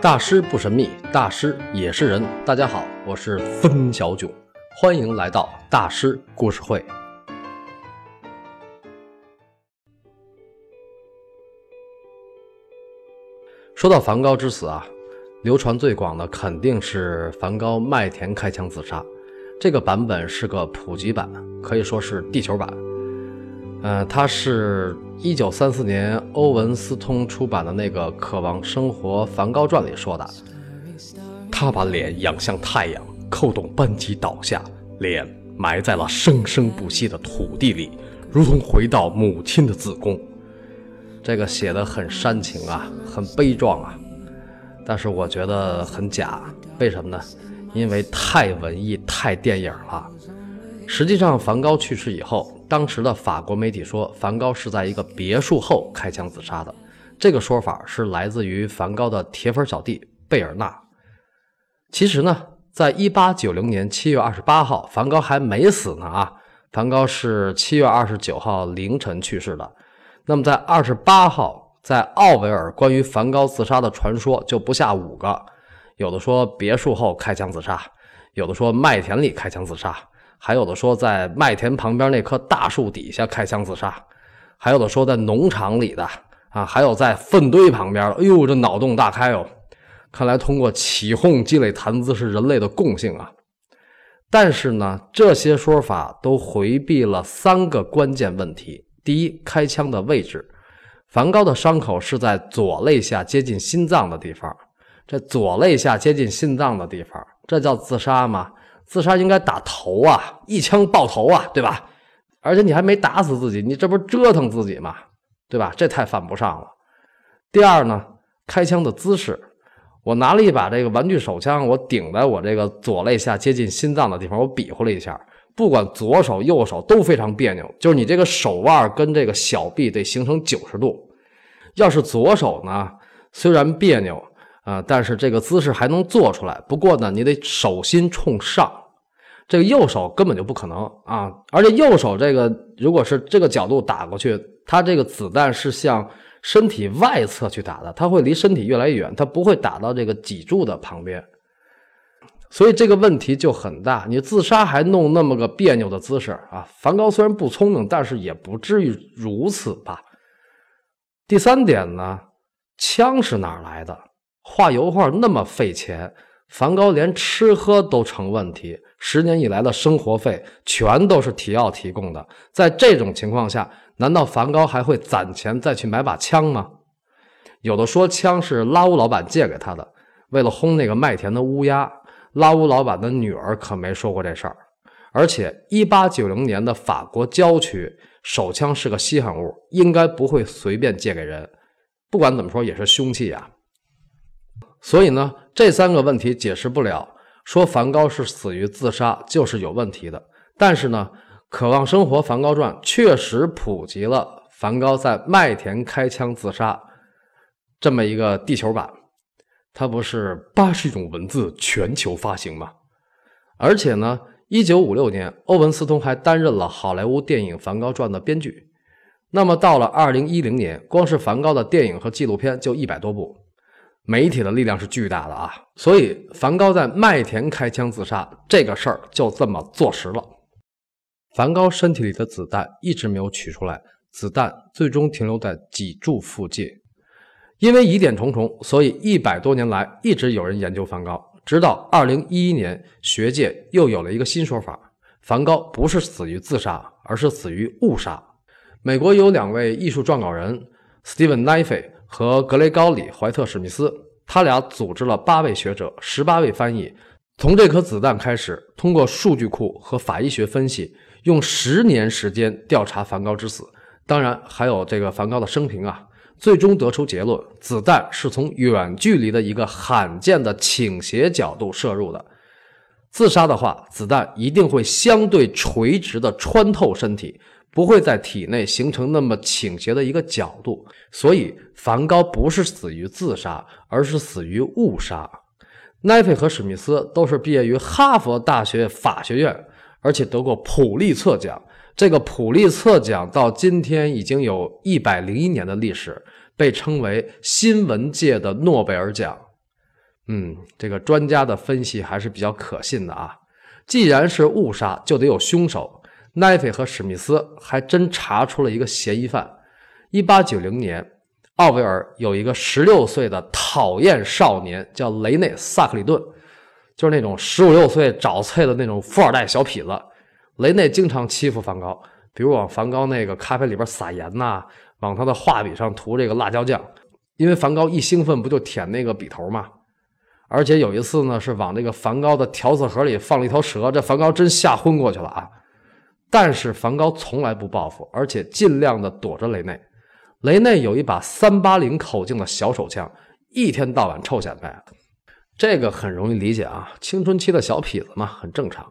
大师不神秘，大师也是人。大家好，我是分小囧，欢迎来到大师故事会。说到梵高之死啊，流传最广的肯定是梵高麦田开枪自杀，这个版本是个普及版，可以说是地球版。呃，它是一九三四年欧文斯通出版的那个《渴望生活梵高传》里说的。他把脸仰向太阳，扣动扳机倒下，脸埋在了生生不息的土地里，如同回到母亲的子宫。这个写的很煽情啊，很悲壮啊，但是我觉得很假。为什么呢？因为太文艺、太电影了。实际上，梵高去世以后。当时的法国媒体说，梵高是在一个别墅后开枪自杀的。这个说法是来自于梵高的铁粉小弟贝尔纳。其实呢，在一八九零年七月二十八号，梵高还没死呢啊！梵高是七月二十九号凌晨去世的。那么在二十八号，在奥维尔关于梵高自杀的传说就不下五个，有的说别墅后开枪自杀，有的说麦田里开枪自杀。还有的说在麦田旁边那棵大树底下开枪自杀，还有的说在农场里的啊，还有在粪堆旁边。哎呦，这脑洞大开哦！看来通过起哄积累谈资是人类的共性啊。但是呢，这些说法都回避了三个关键问题：第一，开枪的位置，梵高的伤口是在左肋下接近心脏的地方，这左肋下接近心脏的地方，这叫自杀吗？自杀应该打头啊，一枪爆头啊，对吧？而且你还没打死自己，你这不是折腾自己吗？对吧？这太犯不上了。第二呢，开枪的姿势，我拿了一把这个玩具手枪，我顶在我这个左肋下接近心脏的地方，我比划了一下，不管左手右手都非常别扭，就是你这个手腕跟这个小臂得形成九十度。要是左手呢，虽然别扭。啊，但是这个姿势还能做出来。不过呢，你得手心冲上，这个右手根本就不可能啊！而且右手这个，如果是这个角度打过去，它这个子弹是向身体外侧去打的，它会离身体越来越远，它不会打到这个脊柱的旁边。所以这个问题就很大。你自杀还弄那么个别扭的姿势啊？梵高虽然不聪明，但是也不至于如此吧？第三点呢，枪是哪来的？画油画那么费钱，梵高连吃喝都成问题，十年以来的生活费全都是提奥提供的。在这种情况下，难道梵高还会攒钱再去买把枪吗？有的说枪是拉乌老板借给他的，为了轰那个麦田的乌鸦。拉乌老板的女儿可没说过这事儿。而且，一八九零年的法国郊区，手枪是个稀罕物，应该不会随便借给人。不管怎么说，也是凶器呀。所以呢，这三个问题解释不了，说梵高是死于自杀就是有问题的。但是呢，《渴望生活·梵高传》确实普及了梵高在麦田开枪自杀这么一个地球版，它不是八十种文字全球发行吗？而且呢，一九五六年，欧文斯通还担任了好莱坞电影《梵高传》的编剧。那么到了二零一零年，光是梵高的电影和纪录片就一百多部。媒体的力量是巨大的啊，所以梵高在麦田开枪自杀这个事儿就这么坐实了。梵高身体里的子弹一直没有取出来，子弹最终停留在脊柱附近。因为疑点重重，所以一百多年来一直有人研究梵高。直到二零一一年，学界又有了一个新说法：梵高不是死于自杀，而是死于误杀。美国有两位艺术撰稿人，Steven n i f e。和格雷高里·怀特史密斯，他俩组织了八位学者、十八位翻译，从这颗子弹开始，通过数据库和法医学分析，用十年时间调查梵高之死。当然，还有这个梵高的生平啊。最终得出结论：子弹是从远距离的一个罕见的倾斜角度射入的。自杀的话，子弹一定会相对垂直的穿透身体。不会在体内形成那么倾斜的一个角度，所以梵高不是死于自杀，而是死于误杀。奈菲和史密斯都是毕业于哈佛大学法学院，而且得过普利策奖。这个普利策奖到今天已经有一百零一年的历史，被称为新闻界的诺贝尔奖。嗯，这个专家的分析还是比较可信的啊。既然是误杀，就得有凶手。奈菲和史密斯还真查出了一个嫌疑犯。一八九零年，奥威尔有一个十六岁的讨厌少年，叫雷内·萨克里顿，就是那种十五六岁找翠的那种富二代小痞子。雷内经常欺负梵高，比如往梵高那个咖啡里边撒盐呐，往他的画笔上涂这个辣椒酱。因为梵高一兴奋，不就舔那个笔头吗？而且有一次呢，是往这个梵高的调色盒里放了一条蛇，这梵高真吓昏过去了啊！但是梵高从来不报复，而且尽量的躲着雷内。雷内有一把三八零口径的小手枪，一天到晚臭显摆。这个很容易理解啊，青春期的小痞子嘛，很正常。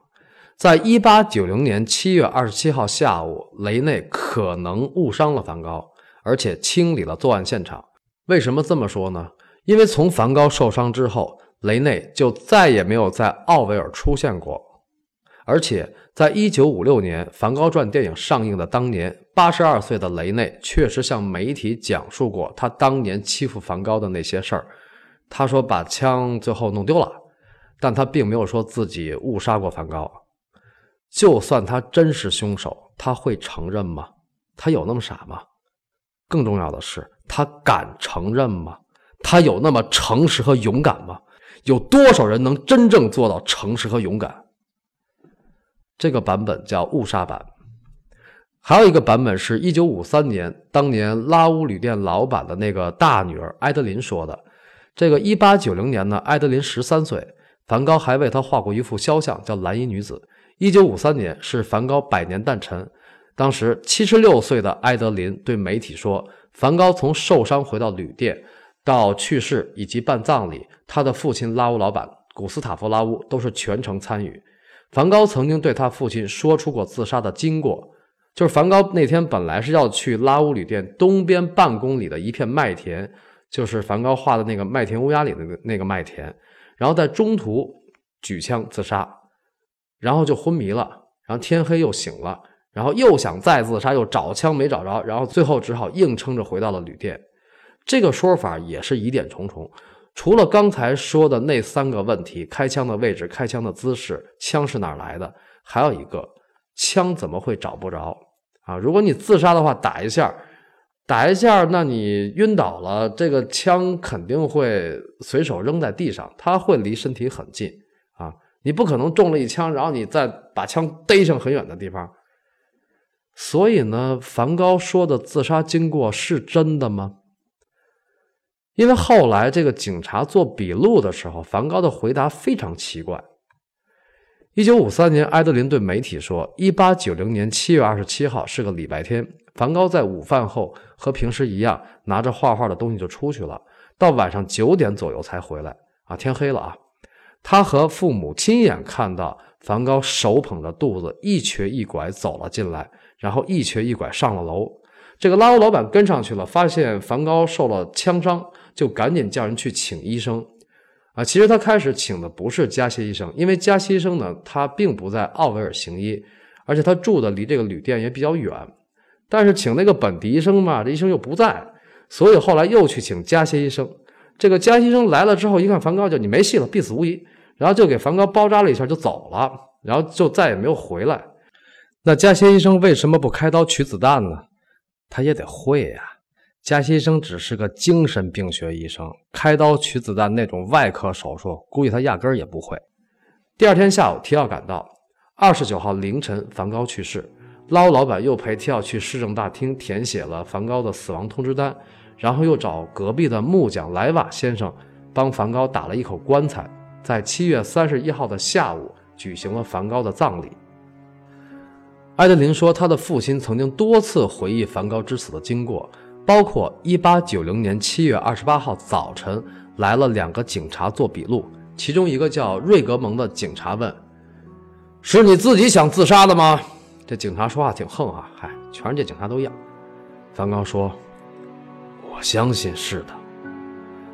在一八九零年七月二十七号下午，雷内可能误伤了梵高，而且清理了作案现场。为什么这么说呢？因为从梵高受伤之后，雷内就再也没有在奥维尔出现过，而且在一九五六年《梵高传》电影上映的当年，八十二岁的雷内确实向媒体讲述过他当年欺负梵高的那些事儿。他说把枪最后弄丢了，但他并没有说自己误杀过梵高。就算他真是凶手，他会承认吗？他有那么傻吗？更重要的是，他敢承认吗？他有那么诚实和勇敢吗？有多少人能真正做到诚实和勇敢？这个版本叫误杀版，还有一个版本是一九五三年，当年拉乌旅店老板的那个大女儿埃德琳说的。这个一八九零年呢，埃德琳十三岁，梵高还为她画过一幅肖像，叫《蓝衣女子》。一九五三年是梵高百年诞辰，当时七十六岁的埃德琳对媒体说，梵高从受伤回到旅店。到去世以及办葬礼，他的父亲拉乌老板古斯塔夫拉乌都是全程参与。梵高曾经对他父亲说出过自杀的经过，就是梵高那天本来是要去拉乌旅店东边半公里的一片麦田，就是梵高画的那个麦田乌鸦里的那个麦田，然后在中途举枪自杀，然后就昏迷了，然后天黑又醒了，然后又想再自杀，又找枪没找着，然后最后只好硬撑着回到了旅店。这个说法也是疑点重重，除了刚才说的那三个问题：开枪的位置、开枪的姿势、枪是哪来的，还有一个，枪怎么会找不着啊？如果你自杀的话，打一下，打一下，那你晕倒了，这个枪肯定会随手扔在地上，它会离身体很近啊，你不可能中了一枪，然后你再把枪逮上很远的地方。所以呢，梵高说的自杀经过是真的吗？因为后来这个警察做笔录的时候，梵高的回答非常奇怪。一九五三年，埃德林对媒体说：“一八九零年七月二十七号是个礼拜天，梵高在午饭后和平时一样，拿着画画的东西就出去了，到晚上九点左右才回来。啊，天黑了啊！他和父母亲眼看到梵高手捧着肚子，一瘸一拐走了进来，然后一瘸一拐上了楼。这个拉乌老板跟上去了，发现梵高受了枪伤。”就赶紧叫人去请医生，啊，其实他开始请的不是加西医生，因为加西医生呢，他并不在奥维尔行医，而且他住的离这个旅店也比较远。但是请那个本地医生嘛，这医生又不在，所以后来又去请加西医生。这个加西医生来了之后，一看梵高，就你没戏了，必死无疑，然后就给梵高包扎了一下就走了，然后就再也没有回来。那加西医生为什么不开刀取子弹呢？他也得会呀。加西医生只是个精神病学医生，开刀取子弹那种外科手术，估计他压根儿也不会。第二天下午，提奥赶到。二十九号凌晨，梵高去世。拉乌老板又陪提奥去市政大厅填写了梵高的死亡通知单，然后又找隔壁的木匠莱瓦先生帮梵高打了一口棺材，在七月三十一号的下午举行了梵高的葬礼。埃德林说，他的父亲曾经多次回忆梵高之死的经过。包括一八九零年七月二十八号早晨来了两个警察做笔录，其中一个叫瑞格蒙的警察问：“是你自己想自杀的吗？”这警察说话挺横啊，嗨，全世界警察都一样。梵高说：“我相信是的。”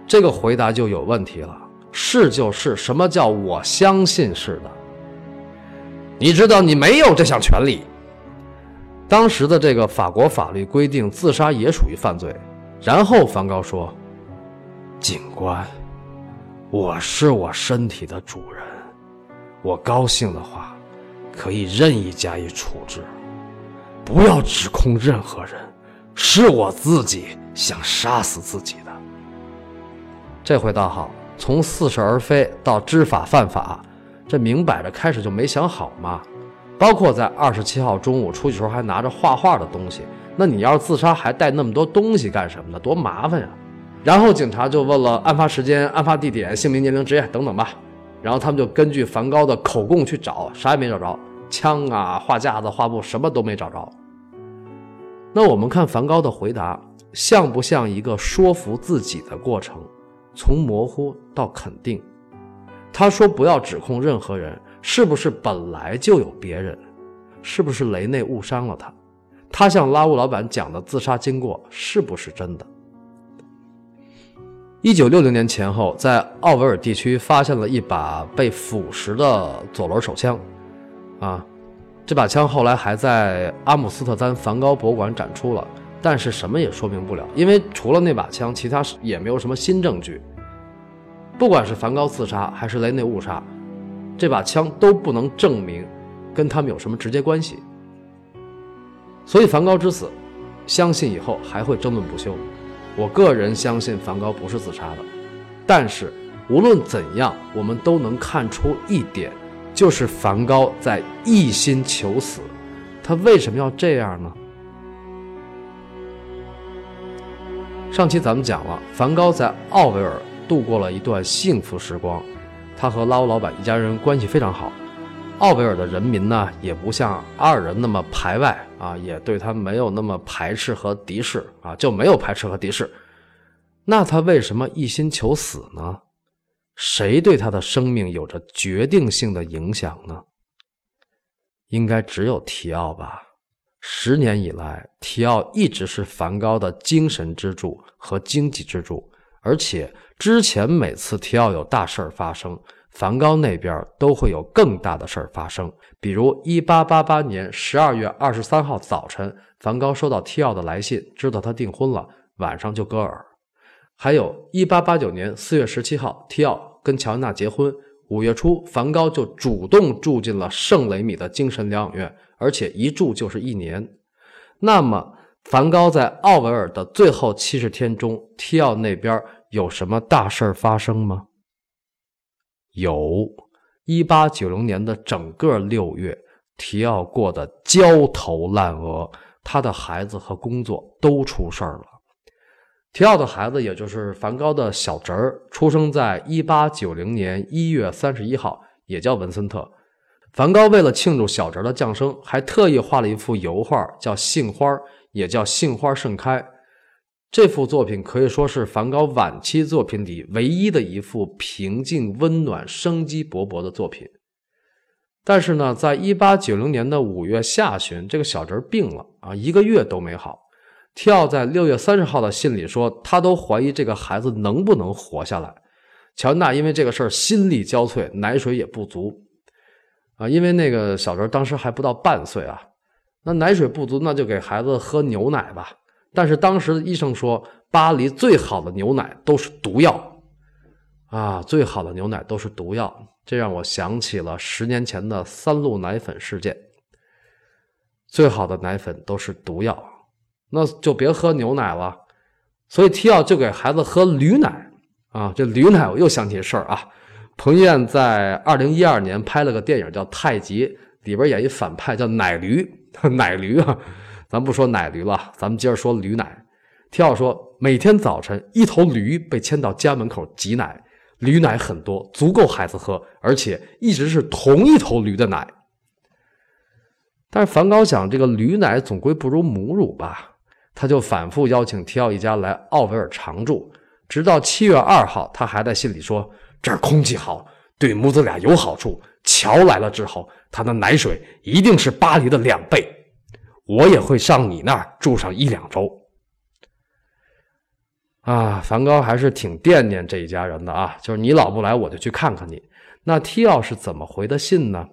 这个回答就有问题了，是就是什么叫我相信是的？你知道你没有这项权利。当时的这个法国法律规定，自杀也属于犯罪。然后梵高说：“警官，我是我身体的主人，我高兴的话，可以任意加以处置。不要指控任何人，是我自己想杀死自己的。这回倒好，从似是而非到知法犯法，这明摆着开始就没想好嘛。包括在二十七号中午出去时候还拿着画画的东西，那你要是自杀还带那么多东西干什么呢？多麻烦呀！然后警察就问了案发时间、案发地点、姓名、年龄、职业等等吧。然后他们就根据梵高的口供去找，啥也没找着。枪啊，画架子、画布什么都没找着。那我们看梵高的回答，像不像一个说服自己的过程？从模糊到肯定。他说不要指控任何人，是不是本来就有别人？是不是雷内误伤了他？他向拉乌老板讲的自杀经过是不是真的？一九六零年前后，在奥维尔地区发现了一把被腐蚀的左轮手枪。啊，这把枪后来还在阿姆斯特丹梵高博物馆展出了，但是什么也说明不了，因为除了那把枪，其他也没有什么新证据。不管是梵高自杀还是雷内误杀，这把枪都不能证明跟他们有什么直接关系。所以梵高之死，相信以后还会争论不休。我个人相信梵高不是自杀的，但是无论怎样，我们都能看出一点。就是梵高在一心求死，他为什么要这样呢？上期咱们讲了，梵高在奥维尔度过了一段幸福时光，他和拉乌老板一家人关系非常好。奥维尔的人民呢，也不像阿尔人那么排外啊，也对他没有那么排斥和敌视啊，就没有排斥和敌视。那他为什么一心求死呢？谁对他的生命有着决定性的影响呢？应该只有提奥吧。十年以来，提奥一直是梵高的精神支柱和经济支柱，而且之前每次提奥有大事儿发生，梵高那边都会有更大的事儿发生。比如，一八八八年十二月二十三号早晨，梵高收到提奥的来信，知道他订婚了，晚上就割耳。还有一八八九年四月十七号，提奥跟乔安娜结婚。五月初，梵高就主动住进了圣雷米的精神疗养院，而且一住就是一年。那么，梵高在奥维尔的最后七十天中，提奥那边有什么大事发生吗？有，一八九零年的整个六月，提奥过得焦头烂额，他的孩子和工作都出事儿了。提奥的孩子，也就是梵高的小侄儿，出生在一八九零年一月三十一号，也叫文森特。梵高为了庆祝小侄的降生，还特意画了一幅油画，叫《杏花》，也叫《杏花盛开》。这幅作品可以说是梵高晚期作品里唯一的一幅平静、温暖、生机勃勃的作品。但是呢，在一八九零年的五月下旬，这个小侄儿病了啊，一个月都没好。提奥在六月三十号的信里说，他都怀疑这个孩子能不能活下来。乔安娜因为这个事儿心力交瘁，奶水也不足啊，因为那个小侄当时还不到半岁啊，那奶水不足，那就给孩子喝牛奶吧。但是当时医生说，巴黎最好的牛奶都是毒药啊，最好的牛奶都是毒药，这让我想起了十年前的三鹿奶粉事件。最好的奶粉都是毒药。那就别喝牛奶了，所以提奥就给孩子喝驴奶啊。这驴奶我又想起事儿啊。彭于晏在二零一二年拍了个电影叫《太极》，里边演一反派叫奶驴，奶驴啊。咱不说奶驴了，咱们接着说驴奶。提奥说，每天早晨一头驴被牵到家门口挤奶，驴奶很多，足够孩子喝，而且一直是同一头驴的奶。但是梵高想，这个驴奶总归不如母乳吧。他就反复邀请提奥一家来奥维尔常住，直到七月二号，他还在信里说：“这儿空气好，对母子俩有好处。乔来了之后，他的奶水一定是巴黎的两倍。我也会上你那儿住上一两周。”啊，梵高还是挺惦念这一家人的啊，就是你老不来，我就去看看你。那提奥是怎么回的信呢？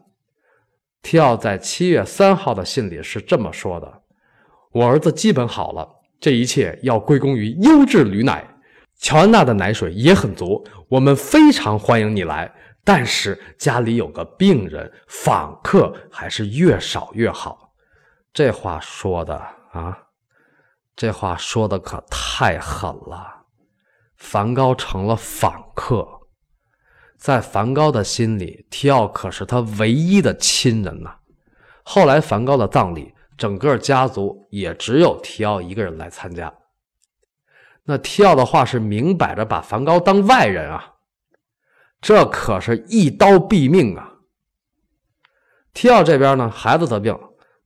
提奥在七月三号的信里是这么说的。我儿子基本好了，这一切要归功于优质驴奶。乔安娜的奶水也很足，我们非常欢迎你来。但是家里有个病人，访客还是越少越好。这话说的啊，这话说的可太狠了。梵高成了访客，在梵高的心里，提奥可是他唯一的亲人呐。后来梵高的葬礼，整个家族也只有提奥一个人来参加。那提奥的话是明摆着把梵高当外人啊，这可是一刀毙命啊！提奥这边呢，孩子得病，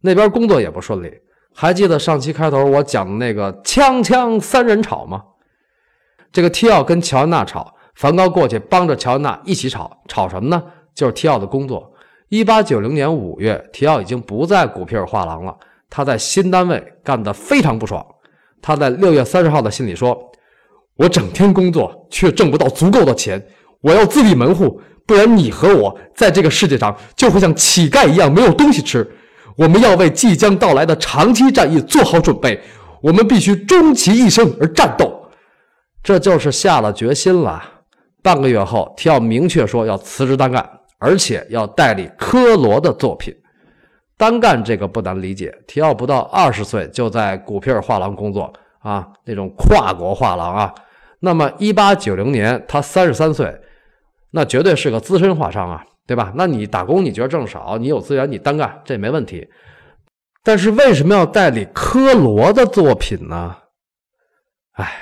那边工作也不顺利。还记得上期开头我讲的那个锵锵三人吵吗？这个提奥跟乔安娜吵，梵高过去帮着乔安娜一起吵，吵什么呢？就是提奥的工作。一八九零年五月，提奥已经不在古皮尔画廊了，他在新单位干得非常不爽。他在六月三十号的信里说：“我整天工作，却挣不到足够的钱，我要自立门户，不然你和我在这个世界上就会像乞丐一样没有东西吃。我们要为即将到来的长期战役做好准备，我们必须终其一生而战斗。”这就是下了决心了。半个月后，提奥明确说要辞职单干，而且要代理科罗的作品。单干这个不难理解，提奥不到二十岁就在古皮尔画廊工作啊，那种跨国画廊啊。那么一八九零年他三十三岁，那绝对是个资深画商啊，对吧？那你打工你觉得挣少，你有资源你单干这没问题。但是为什么要代理科罗的作品呢？哎，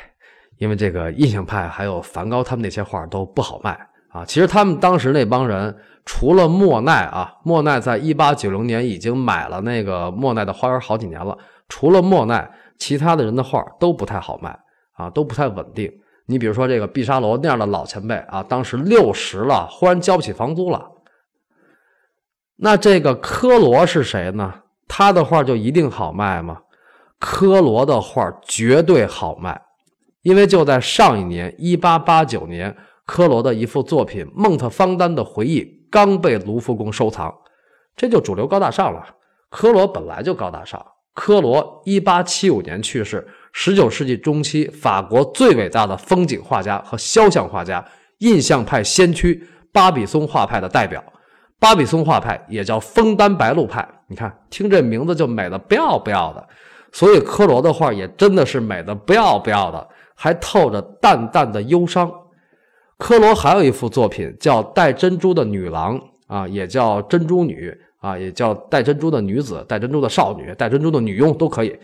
因为这个印象派还有梵高他们那些画都不好卖啊。其实他们当时那帮人。除了莫奈啊，莫奈在一八九零年已经买了那个莫奈的花园好几年了。除了莫奈，其他的人的画都不太好卖啊，都不太稳定。你比如说这个毕沙罗那样的老前辈啊，当时六十了，忽然交不起房租了。那这个科罗是谁呢？他的画就一定好卖吗？科罗的画绝对好卖，因为就在上一年一八八九年，科罗的一幅作品《孟特方丹的回忆》。刚被卢浮宫收藏，这就主流高大上了。科罗本来就高大上。科罗一八七五年去世，十九世纪中期法国最伟大的风景画家和肖像画家，印象派先驱巴比松画派的代表。巴比松画派也叫枫丹白露派。你看，听这名字就美的不要不要的。所以科罗的画也真的是美的不要不要的，还透着淡淡的忧伤。科罗还有一幅作品叫《戴珍珠的女郎》啊，也叫珍珠女啊，也叫戴珍珠的女子、戴珍珠的少女、戴珍珠的女佣都可以，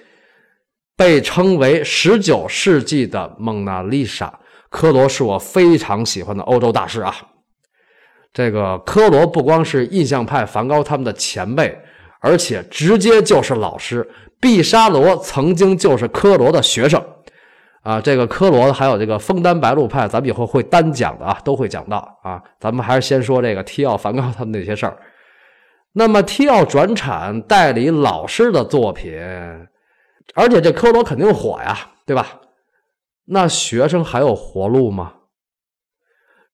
被称为十九世纪的蒙娜丽莎。科罗是我非常喜欢的欧洲大师啊。这个科罗不光是印象派梵高他们的前辈，而且直接就是老师。毕沙罗曾经就是科罗的学生。啊，这个科罗还有这个枫丹白露派，咱们以后会单讲的啊，都会讲到啊。咱们还是先说这个提奥、梵高他们那些事儿。那么提奥转产代理老师的作品，而且这科罗肯定火呀，对吧？那学生还有活路吗？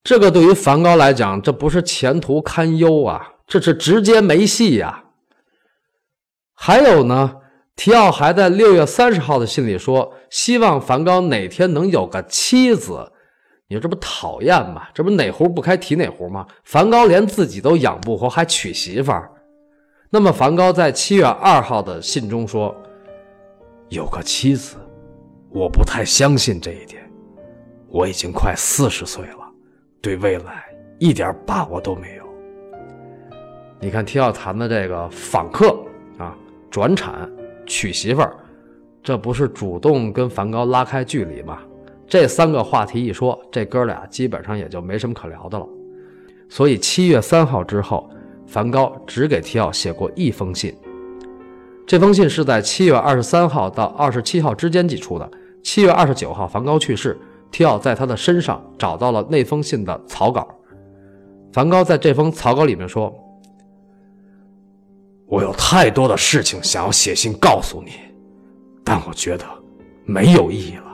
这个对于梵高来讲，这不是前途堪忧啊，这是直接没戏呀。还有呢？提奥还在六月三十号的信里说，希望梵高哪天能有个妻子。你说这不讨厌吗？这不哪壶不开提哪壶吗？梵高连自己都养不活，还娶媳妇儿。那么，梵高在七月二号的信中说：“有个妻子，我不太相信这一点。我已经快四十岁了，对未来一点把握都没有。”你看，提奥谈的这个访客啊，转产。娶媳妇儿，这不是主动跟梵高拉开距离吗？这三个话题一说，这哥俩基本上也就没什么可聊的了。所以七月三号之后，梵高只给提奥写过一封信。这封信是在七月二十三号到二十七号之间寄出的。七月二十九号，梵高去世，提奥在他的身上找到了那封信的草稿。梵高在这封草稿里面说。我有太多的事情想要写信告诉你，但我觉得没有意义了。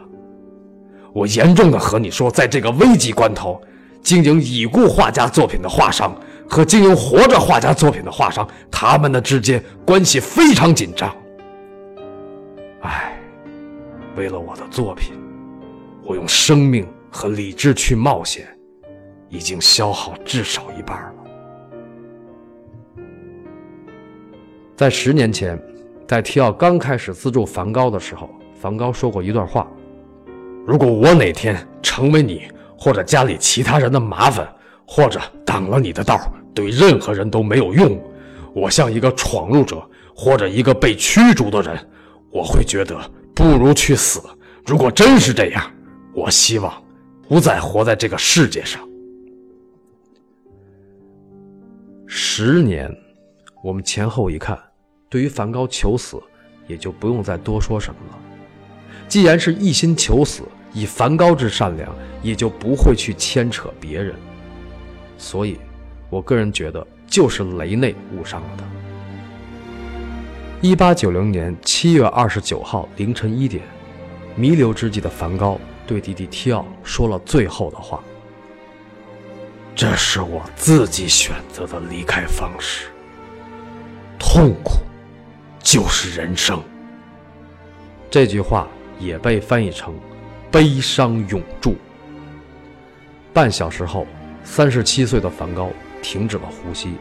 我严重的和你说，在这个危急关头，经营已故画家作品的画商和经营活着画家作品的画商，他们的之间关系非常紧张。唉，为了我的作品，我用生命和理智去冒险，已经消耗至少一半了。在十年前，在提奥刚开始资助梵高的时候，梵高说过一段话：“如果我哪天成为你或者家里其他人的麻烦，或者挡了你的道，对任何人都没有用，我像一个闯入者或者一个被驱逐的人，我会觉得不如去死。如果真是这样，我希望不再活在这个世界上。”十年，我们前后一看。对于梵高求死，也就不用再多说什么了。既然是一心求死，以梵高之善良，也就不会去牵扯别人。所以，我个人觉得，就是雷内误伤了他。一八九零年七月二十九号凌晨一点，弥留之际的梵高对弟弟提奥说了最后的话：“这是我自己选择的离开方式，痛苦。”就是人生。这句话也被翻译成“悲伤永驻”。半小时后，三十七岁的梵高停止了呼吸。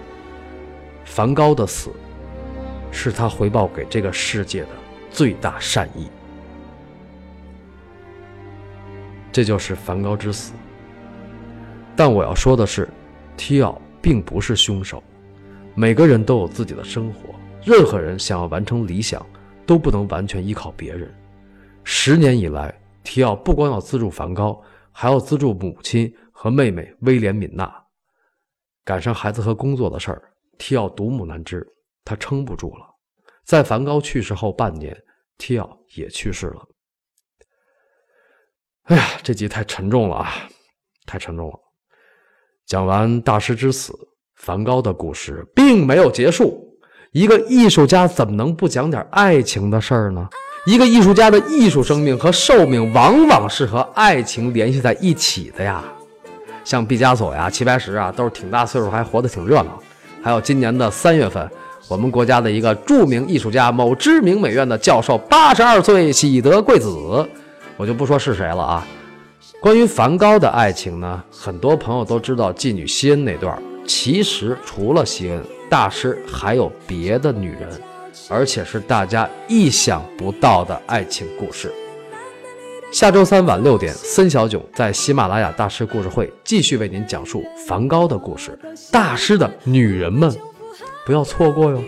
梵高的死，是他回报给这个世界的最大善意。这就是梵高之死。但我要说的是，提奥并不是凶手。每个人都有自己的生活。任何人想要完成理想，都不能完全依靠别人。十年以来，提奥不光要资助梵高，还要资助母亲和妹妹威廉敏娜。赶上孩子和工作的事儿，提奥独木难支，他撑不住了。在梵高去世后半年，提奥也去世了。哎呀，这集太沉重了啊，太沉重了。讲完大师之死，梵高的故事并没有结束。一个艺术家怎么能不讲点爱情的事儿呢？一个艺术家的艺术生命和寿命往往是和爱情联系在一起的呀。像毕加索呀、齐白石啊，都是挺大岁数还活得挺热闹。还有今年的三月份，我们国家的一个著名艺术家、某知名美院的教授，八十二岁喜得贵子，我就不说是谁了啊。关于梵高的爱情呢，很多朋友都知道妓女西恩那段，其实除了西恩。大师还有别的女人，而且是大家意想不到的爱情故事。下周三晚六点，森小囧在喜马拉雅大师故事会继续为您讲述梵高的故事。大师的女人们，不要错过哟。